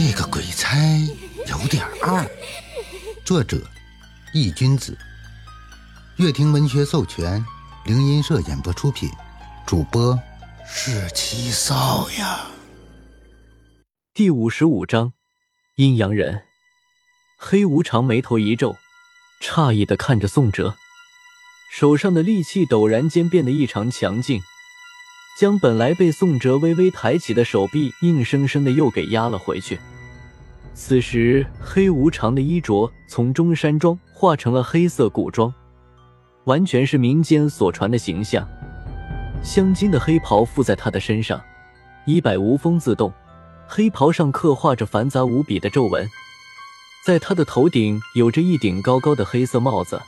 这个鬼差有点二。作者：易君子，乐亭文学授权，灵音社演播出品，主播是七少呀。第五十五章，阴阳人。黑无常眉头一皱，诧异的看着宋哲，手上的力气陡然间变得异常强劲。将本来被宋哲微微抬起的手臂硬生生的又给压了回去。此时，黑无常的衣着从中山装化成了黑色古装，完全是民间所传的形象。镶金的黑袍附在他的身上，衣摆无风自动，黑袍上刻画着繁杂无比的皱纹。在他的头顶有着一顶高高的黑色帽子，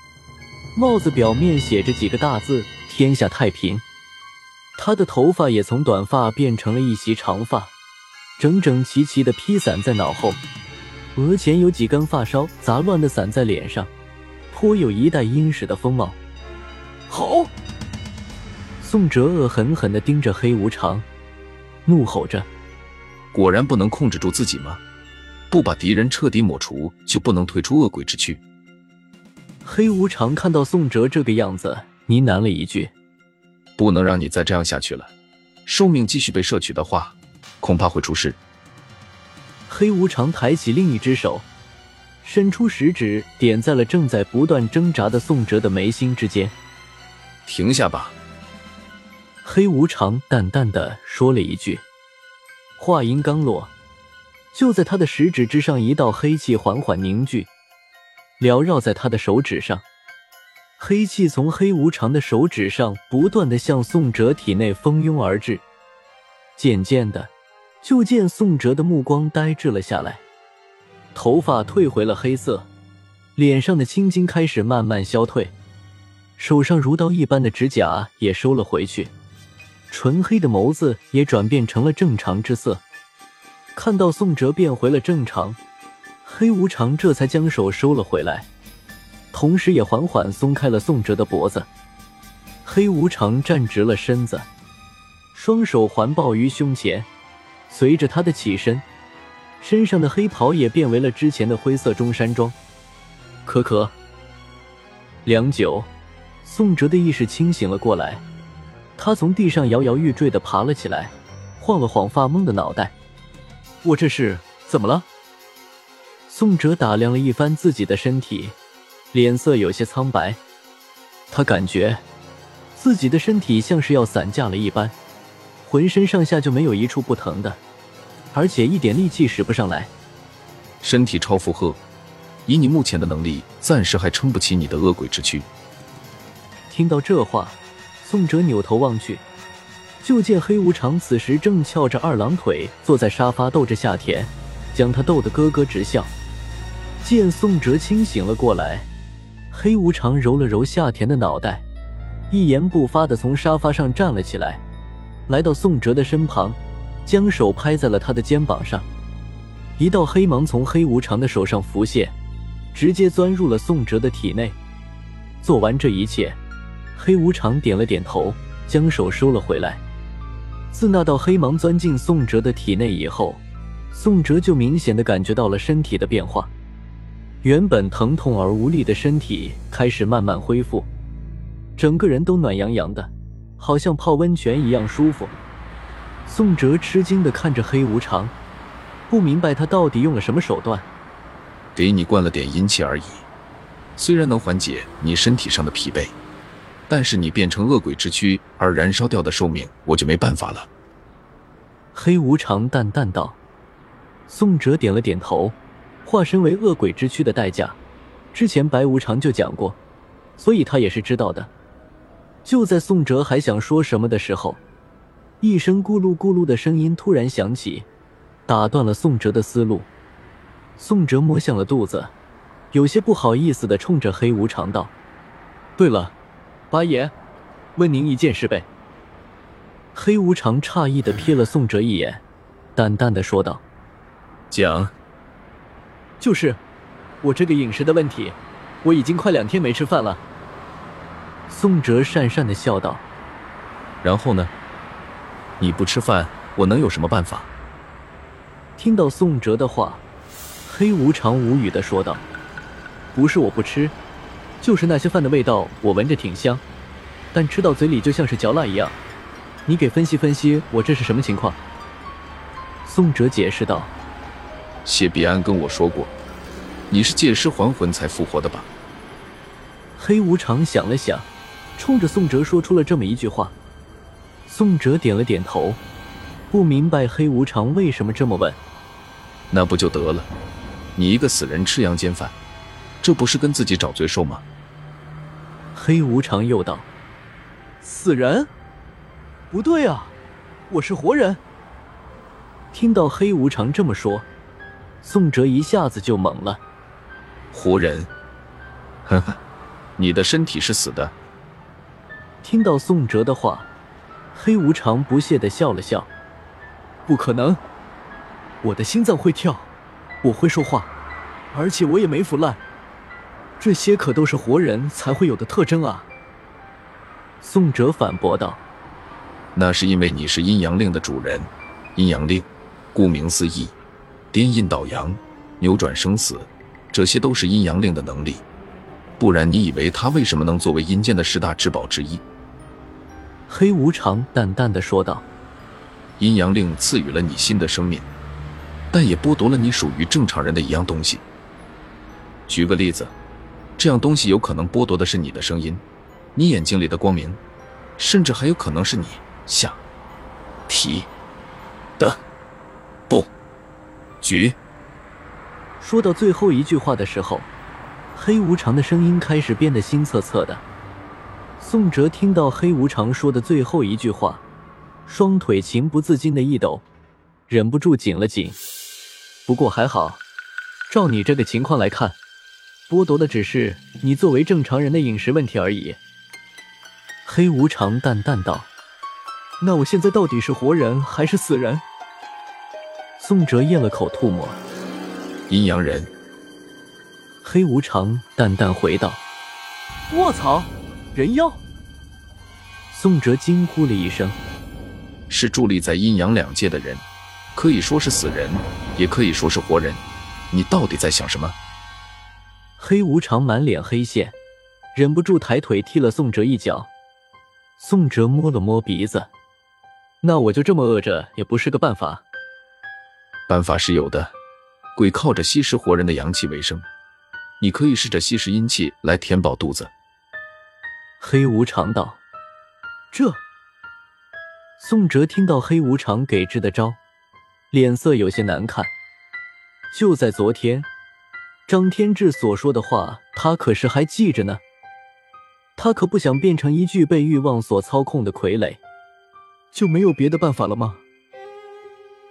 帽子表面写着几个大字：“天下太平。”他的头发也从短发变成了一袭长发，整整齐齐的披散在脑后，额前有几根发梢杂乱的散在脸上，颇有一代殷实的风貌。好！宋哲恶狠狠地盯着黑无常，怒吼着：“果然不能控制住自己吗？不把敌人彻底抹除，就不能退出恶鬼之躯。”黑无常看到宋哲这个样子，呢喃了一句。不能让你再这样下去了，寿命继续被摄取的话，恐怕会出事。黑无常抬起另一只手，伸出食指点在了正在不断挣扎的宋哲的眉心之间。停下吧。黑无常淡淡的说了一句，话音刚落，就在他的食指之上，一道黑气缓缓凝聚，缭绕在他的手指上。黑气从黑无常的手指上不断的向宋哲体内蜂拥而至，渐渐的，就见宋哲的目光呆滞了下来，头发褪回了黑色，脸上的青筋开始慢慢消退，手上如刀一般的指甲也收了回去，纯黑的眸子也转变成了正常之色。看到宋哲变回了正常，黑无常这才将手收了回来。同时，也缓缓松开了宋哲的脖子。黑无常站直了身子，双手环抱于胸前。随着他的起身，身上的黑袍也变为了之前的灰色中山装。可可，良久，宋哲的意识清醒了过来。他从地上摇摇欲坠的爬了起来，晃了晃发懵的脑袋：“我这是怎么了？”宋哲打量了一番自己的身体。脸色有些苍白，他感觉自己的身体像是要散架了一般，浑身上下就没有一处不疼的，而且一点力气使不上来，身体超负荷，以你目前的能力，暂时还撑不起你的恶鬼之躯。听到这话，宋哲扭头望去，就见黑无常此时正翘着二郎腿坐在沙发逗着夏田，将他逗得咯咯直笑。见宋哲清醒了过来。黑无常揉了揉夏田的脑袋，一言不发的从沙发上站了起来，来到宋哲的身旁，将手拍在了他的肩膀上。一道黑芒从黑无常的手上浮现，直接钻入了宋哲的体内。做完这一切，黑无常点了点头，将手收了回来。自那道黑芒钻进宋哲的体内以后，宋哲就明显的感觉到了身体的变化。原本疼痛而无力的身体开始慢慢恢复，整个人都暖洋洋的，好像泡温泉一样舒服。宋哲吃惊的看着黑无常，不明白他到底用了什么手段。给你灌了点阴气而已，虽然能缓解你身体上的疲惫，但是你变成恶鬼之躯而燃烧掉的寿命，我就没办法了。黑无常淡淡道。宋哲点了点头。化身为恶鬼之躯的代价，之前白无常就讲过，所以他也是知道的。就在宋哲还想说什么的时候，一声咕噜咕噜的声音突然响起，打断了宋哲的思路。宋哲摸向了肚子，有些不好意思的冲着黑无常道：“对了，八爷，问您一件事呗。”黑无常诧异的瞥了宋哲一眼，淡淡的说道：“讲。”就是，我这个饮食的问题，我已经快两天没吃饭了。宋哲讪讪的笑道。然后呢？你不吃饭，我能有什么办法？听到宋哲的话，黑无常无语的说道：“不是我不吃，就是那些饭的味道我闻着挺香，但吃到嘴里就像是嚼蜡一样。你给分析分析，我这是什么情况？”宋哲解释道：“谢必安跟我说过，你是借尸还魂才复活的吧？”黑无常想了想，冲着宋哲说出了这么一句话。宋哲点了点头，不明白黑无常为什么这么问。那不就得了？你一个死人吃阳间饭，这不是跟自己找罪受吗？黑无常又道：“死人？不对啊，我是活人。”听到黑无常这么说，宋哲一下子就懵了。活人？呵呵，你的身体是死的。听到宋哲的话，黑无常不屑的笑了笑：“不可能，我的心脏会跳，我会说话，而且我也没腐烂，这些可都是活人才会有的特征啊。”宋哲反驳道：“那是因为你是阴阳令的主人，阴阳令。”顾名思义，颠印倒阳，扭转生死，这些都是阴阳令的能力。不然，你以为他为什么能作为阴间的十大至宝之一？黑无常淡淡的说道：“阴阳令赐予了你新的生命，但也剥夺了你属于正常人的一样东西。举个例子，这样东西有可能剥夺的是你的声音，你眼睛里的光明，甚至还有可能是你下提的。”不，局。说到最后一句话的时候，黑无常的声音开始变得心恻恻的。宋哲听到黑无常说的最后一句话，双腿情不自禁的一抖，忍不住紧了紧。不过还好，照你这个情况来看，剥夺的只是你作为正常人的饮食问题而已。黑无常淡淡道：“那我现在到底是活人还是死人？”宋哲咽了口吐沫，阴阳人。黑无常淡淡回道：“卧槽，人妖！”宋哲惊呼了一声：“是伫立在阴阳两界的人，可以说是死人，也可以说是活人。你到底在想什么？”黑无常满脸黑线，忍不住抬腿踢了宋哲一脚。宋哲摸了摸鼻子：“那我就这么饿着也不是个办法。”办法是有的，鬼靠着吸食活人的阳气为生，你可以试着吸食阴气来填饱肚子。黑无常道：“这。”宋哲听到黑无常给支的招，脸色有些难看。就在昨天，张天志所说的话，他可是还记着呢。他可不想变成一具被欲望所操控的傀儡。就没有别的办法了吗？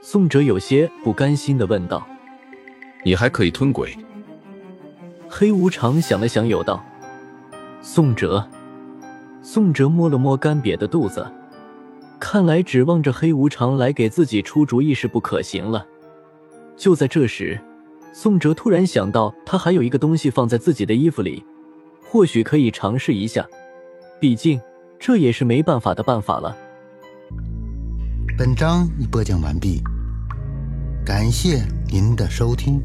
宋哲有些不甘心的问道：“你还可以吞鬼？”黑无常想了想，有道：“宋哲。”宋哲摸了摸干瘪的肚子，看来指望着黑无常来给自己出主意是不可行了。就在这时，宋哲突然想到，他还有一个东西放在自己的衣服里，或许可以尝试一下。毕竟这也是没办法的办法了。本章已播讲完毕，感谢您的收听。